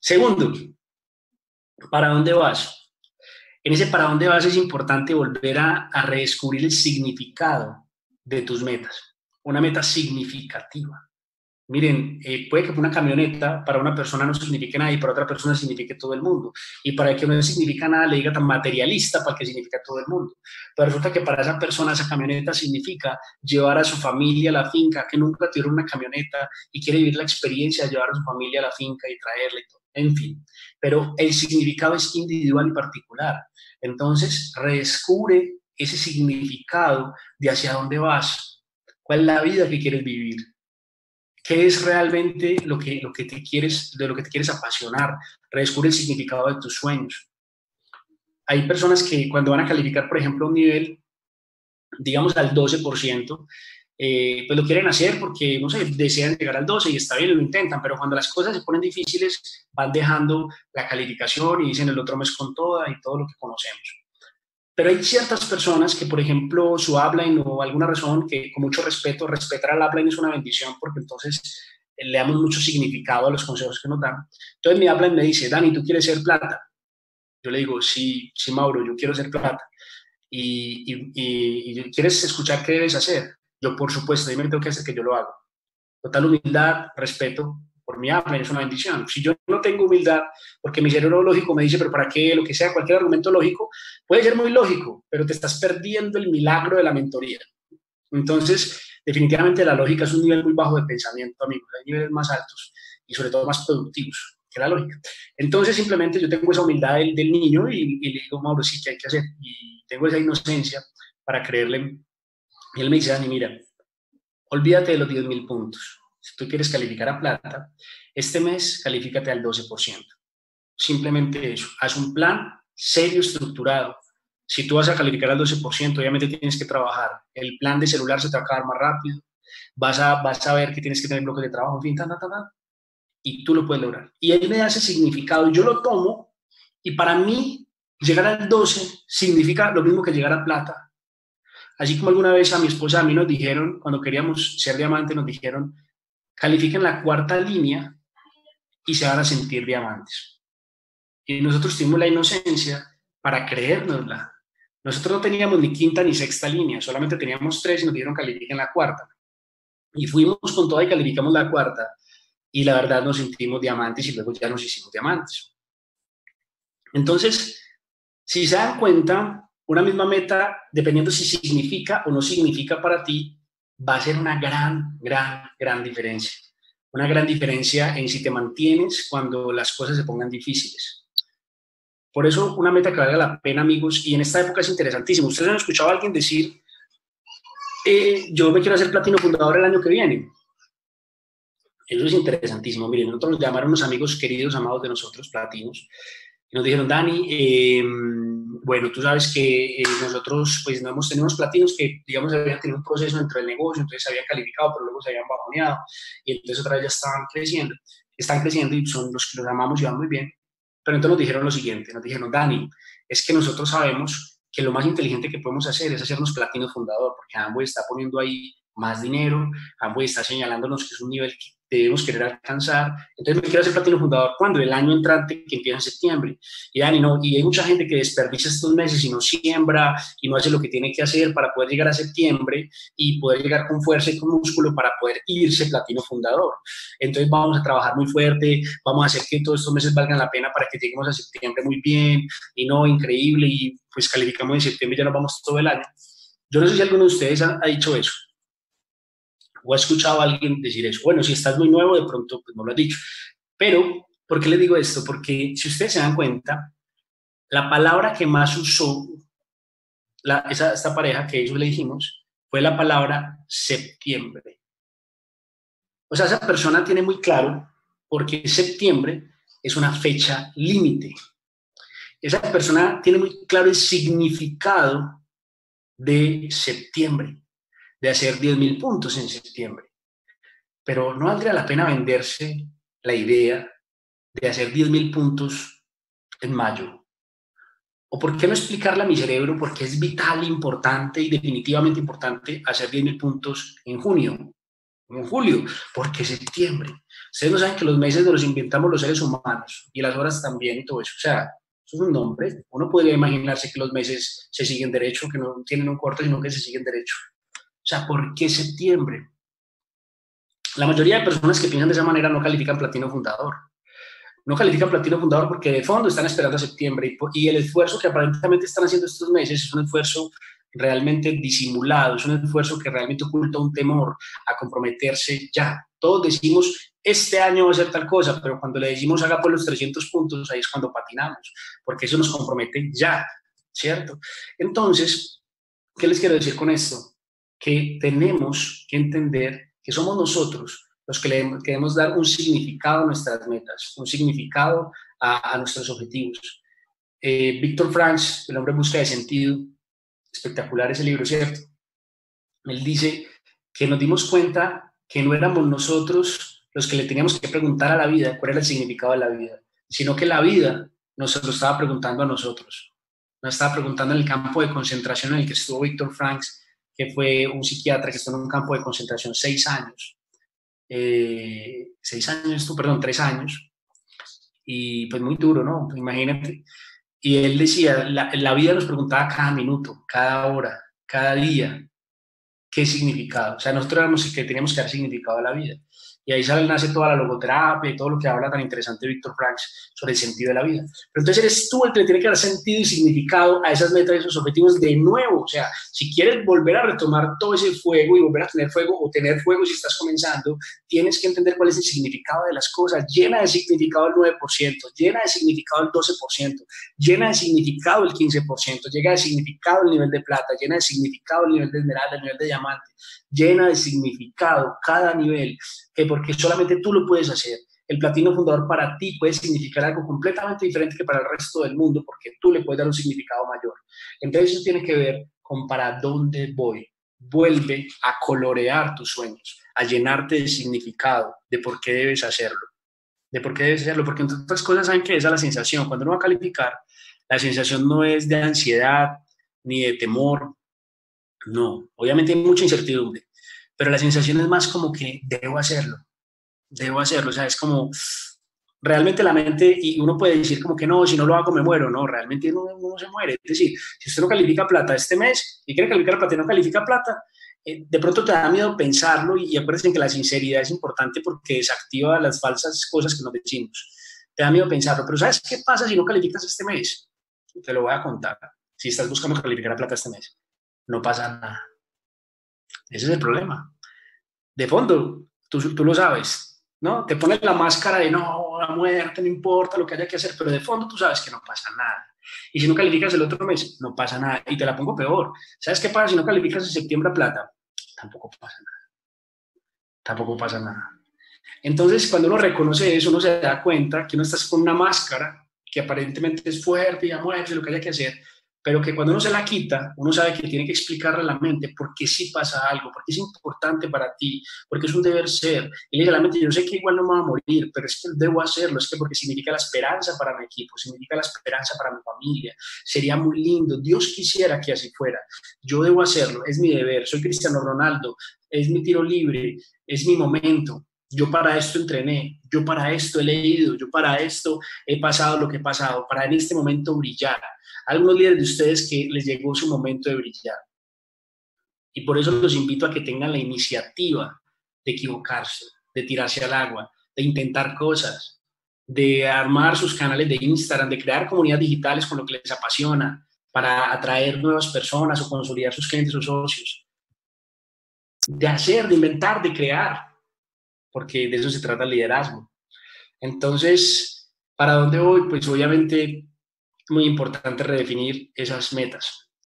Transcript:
Segundo, ¿para dónde vas? En ese para dónde vas es importante volver a, a redescubrir el significado de tus metas, una meta significativa. Miren, eh, puede que una camioneta para una persona no signifique nada y para otra persona signifique todo el mundo. Y para que no significa nada le diga tan materialista para que significa todo el mundo. Pero resulta que para esa persona esa camioneta significa llevar a su familia a la finca, que nunca tuvieron una camioneta y quiere vivir la experiencia de llevar a su familia a la finca y traerle todo. En fin, pero el significado es individual y particular. Entonces, redescubre ese significado de hacia dónde vas, cuál es la vida que quieres vivir qué es realmente lo que, lo que te quieres, de lo que te quieres apasionar, redescubre el significado de tus sueños. Hay personas que cuando van a calificar, por ejemplo, un nivel, digamos, al 12%, eh, pues lo quieren hacer porque, no sé, desean llegar al 12 y está bien, lo intentan, pero cuando las cosas se ponen difíciles, van dejando la calificación y dicen el otro mes con toda y todo lo que conocemos. Pero hay ciertas personas que, por ejemplo, su upline o alguna razón que con mucho respeto, respetar al upline es una bendición porque entonces eh, le damos mucho significado a los consejos que nos dan. Entonces mi upline me dice, Dani, ¿tú quieres ser plata? Yo le digo, sí, sí, Mauro, yo quiero ser plata. Y, y, y, quieres escuchar qué debes hacer. Yo, por supuesto, dime tengo que hacer que yo lo hago. Total humildad, respeto, por mi upline es una bendición. Si yo no tengo humildad, porque mi cerebro lógico me dice, pero ¿para qué? Lo que sea, cualquier argumento lógico, puede ser muy lógico, pero te estás perdiendo el milagro de la mentoría. Entonces, definitivamente la lógica es un nivel muy bajo de pensamiento, amigos. Hay niveles más altos y sobre todo más productivos que la lógica. Entonces, simplemente yo tengo esa humildad del, niño y, le digo, Mauro, sí, ¿qué hay que hacer? Y tengo esa inocencia para creerle. Y él me dice, Dani, mira, olvídate de los 10 mil puntos si tú quieres calificar a plata, este mes califícate al 12%. Simplemente eso. Haz un plan serio, estructurado. Si tú vas a calificar al 12%, obviamente tienes que trabajar. El plan de celular se te va a acabar más rápido. Vas a, vas a ver que tienes que tener bloques de trabajo, en fin, ta, ta, ta, y tú lo puedes lograr. Y él me da ese significado, yo lo tomo, y para mí llegar al 12 significa lo mismo que llegar a plata. Así como alguna vez a mi esposa a mí nos dijeron, cuando queríamos ser diamante, nos dijeron, califiquen la cuarta línea y se van a sentir diamantes. Y nosotros tuvimos la inocencia para creérnosla. Nosotros no teníamos ni quinta ni sexta línea, solamente teníamos tres y nos dijeron califiquen la cuarta. Y fuimos con toda y calificamos la cuarta. Y la verdad nos sentimos diamantes y luego ya nos hicimos diamantes. Entonces, si se dan cuenta, una misma meta, dependiendo si significa o no significa para ti, va a ser una gran, gran, gran diferencia. Una gran diferencia en si te mantienes cuando las cosas se pongan difíciles. Por eso, una meta que valga la pena, amigos, y en esta época es interesantísimo. Ustedes han escuchado a alguien decir, eh, yo me quiero hacer platino fundador el año que viene. Eso es interesantísimo. Miren, nosotros nos llamaron unos amigos queridos, amados de nosotros, platinos, y nos dijeron, Dani, eh, bueno, tú sabes que eh, nosotros pues no hemos tenido platinos que, digamos, habían tenido un proceso dentro del negocio, entonces se habían calificado, pero luego se habían bajoneado y entonces otra vez ya estaban creciendo, están creciendo y son los que los amamos y van muy bien. Pero entonces nos dijeron lo siguiente, nos dijeron, Dani, es que nosotros sabemos que lo más inteligente que podemos hacer es hacernos platinos fundador, porque Amway está poniendo ahí más dinero, Amway está señalándonos que es un nivel que debemos querer alcanzar. Entonces me quiero hacer platino fundador cuando el año entrante que empieza en septiembre. Y Dani, no, y hay mucha gente que desperdicia estos meses y no siembra y no hace lo que tiene que hacer para poder llegar a septiembre y poder llegar con fuerza y con músculo para poder irse platino fundador. Entonces vamos a trabajar muy fuerte, vamos a hacer que todos estos meses valgan la pena para que lleguemos a septiembre muy bien y no, increíble y pues calificamos en septiembre y ya nos vamos todo el año. Yo no sé si alguno de ustedes ha dicho eso o ha escuchado a alguien decir eso. Bueno, si estás muy nuevo, de pronto pues no lo has dicho. Pero, ¿por qué le digo esto? Porque si ustedes se dan cuenta, la palabra que más usó la, esa, esta pareja que ellos le dijimos fue la palabra septiembre. O sea, esa persona tiene muy claro porque septiembre es una fecha límite. Esa persona tiene muy claro el significado de septiembre de hacer 10.000 puntos en septiembre. Pero no valdría la pena venderse la idea de hacer 10.000 puntos en mayo. ¿O por qué no explicarle a mi cerebro por qué es vital, importante y definitivamente importante hacer 10.000 puntos en junio? en julio, porque septiembre. Ustedes no saben que los meses nos los inventamos los seres humanos y las horas también y todo eso. O sea, eso es un nombre. Uno podría imaginarse que los meses se siguen derecho, que no tienen un corto, sino que se siguen derecho. Sea, ¿por qué septiembre? La mayoría de personas que piensan de esa manera no califican platino fundador. No califican platino fundador porque de fondo están esperando a septiembre y, y el esfuerzo que aparentemente están haciendo estos meses es un esfuerzo realmente disimulado, es un esfuerzo que realmente oculta un temor a comprometerse ya. Todos decimos, este año va a ser tal cosa, pero cuando le decimos haga por los 300 puntos, ahí es cuando patinamos, porque eso nos compromete ya, ¿cierto? Entonces, ¿qué les quiero decir con esto? Que tenemos que entender que somos nosotros los que le queremos dar un significado a nuestras metas, un significado a, nuestros objetivos. Eh, Víctor Franz, el hombre en busca de sentido, espectacular ese libro, ¿cierto? Él dice que nos dimos cuenta que no éramos nosotros los que le teníamos que preguntar a la vida cuál era el significado de la vida, sino que la vida nos lo estaba preguntando a nosotros. Nos estaba preguntando en el campo de concentración en el que estuvo Víctor Franks, que fue un psiquiatra que estuvo en un campo de concentración seis años. Eh, seis años, perdón, tres años. Y pues muy duro, ¿no? Imagínate y él decía, la, la, vida nos preguntaba cada minuto, cada hora, cada día, qué significado. O sea, nosotros éramos que teníamos que dar significado a la vida. Y ahí sale, nace toda la logoterapia y todo lo que habla tan interesante Víctor Franks sobre el sentido de la vida. Pero entonces eres tú el que tiene que dar sentido y significado a esas metas y esos objetivos de nuevo. O sea, si quieres volver a retomar todo ese fuego y volver a tener fuego o tener fuego si estás comenzando, tienes que entender cuál es el significado de las cosas. Llena de significado el 9%, llena de significado el 12%, llena de significado el 15%, llega de significado el nivel de plata, llena de significado el nivel de esmeralda, el nivel de diamante llena de significado cada nivel, que porque solamente tú lo puedes hacer. El platino fundador para ti puede significar algo completamente diferente que para el resto del mundo, porque tú le puedes dar un significado mayor. Entonces eso tiene que ver con para dónde voy. Vuelve a colorear tus sueños, a llenarte de significado, de por qué debes hacerlo. De por qué debes hacerlo, porque entre otras cosas saben que esa es la sensación. Cuando uno va a calificar, la sensación no es de ansiedad, ni de temor, no, obviamente hay mucha incertidumbre, pero la sensación es más como que debo hacerlo, debo hacerlo, o sea, es como realmente la mente, y uno puede decir como que no, si no lo hago me muero, no, realmente uno, no se muere, es decir, si usted no califica plata este mes y quiere calificar plata y no califica plata, eh, de pronto te da miedo pensarlo y, y acuérdense que la sinceridad es importante porque desactiva las falsas cosas que nos decimos. Te da miedo pensarlo, pero ¿sabes qué pasa si no calificas este mes? Te lo voy a contar. Si estás buscando calificar plata este mes no pasa nada. Ese es el problema. De fondo, tú, tú lo sabes, ¿no? Te pones la máscara de no, la muerte, no importa lo que haya que hacer, pero de fondo tú sabes que no pasa nada. Y si no calificas el otro mes, no pasa nada. Y te la pongo peor. ¿Sabes qué pasa si no calificas en septiembre a plata? Tampoco pasa nada. Tampoco pasa nada. Entonces, cuando uno reconoce eso, uno se da cuenta que uno está con una máscara que aparentemente es fuerte y a muerte, lo que haya que hacer, pero que cuando uno se la quita, uno sabe que tiene que explicarle a la mente por qué sí pasa algo, por qué es importante para ti, porque es un deber ser. Y le dice a la mente, yo sé que igual no me voy a morir, pero es que debo hacerlo, es que porque significa la esperanza para mi equipo, significa la esperanza para mi familia. Sería muy lindo, Dios quisiera que así fuera. Yo debo hacerlo, es mi deber, soy Cristiano Ronaldo, es mi tiro libre, es mi momento. Yo para esto entrené, yo para esto he leído, yo para esto he pasado lo que he pasado, para en este momento brillar algunos líderes de ustedes que les llegó su momento de brillar. Y por eso los invito a que tengan la iniciativa de equivocarse, de tirarse al agua, de intentar cosas, de armar sus canales de Instagram, de crear comunidades digitales con lo que les apasiona, para atraer nuevas personas o consolidar sus clientes o socios. De hacer, de inventar, de crear, porque de eso se trata el liderazgo. Entonces, ¿para dónde voy? Pues obviamente muy importante redefinir esas metas.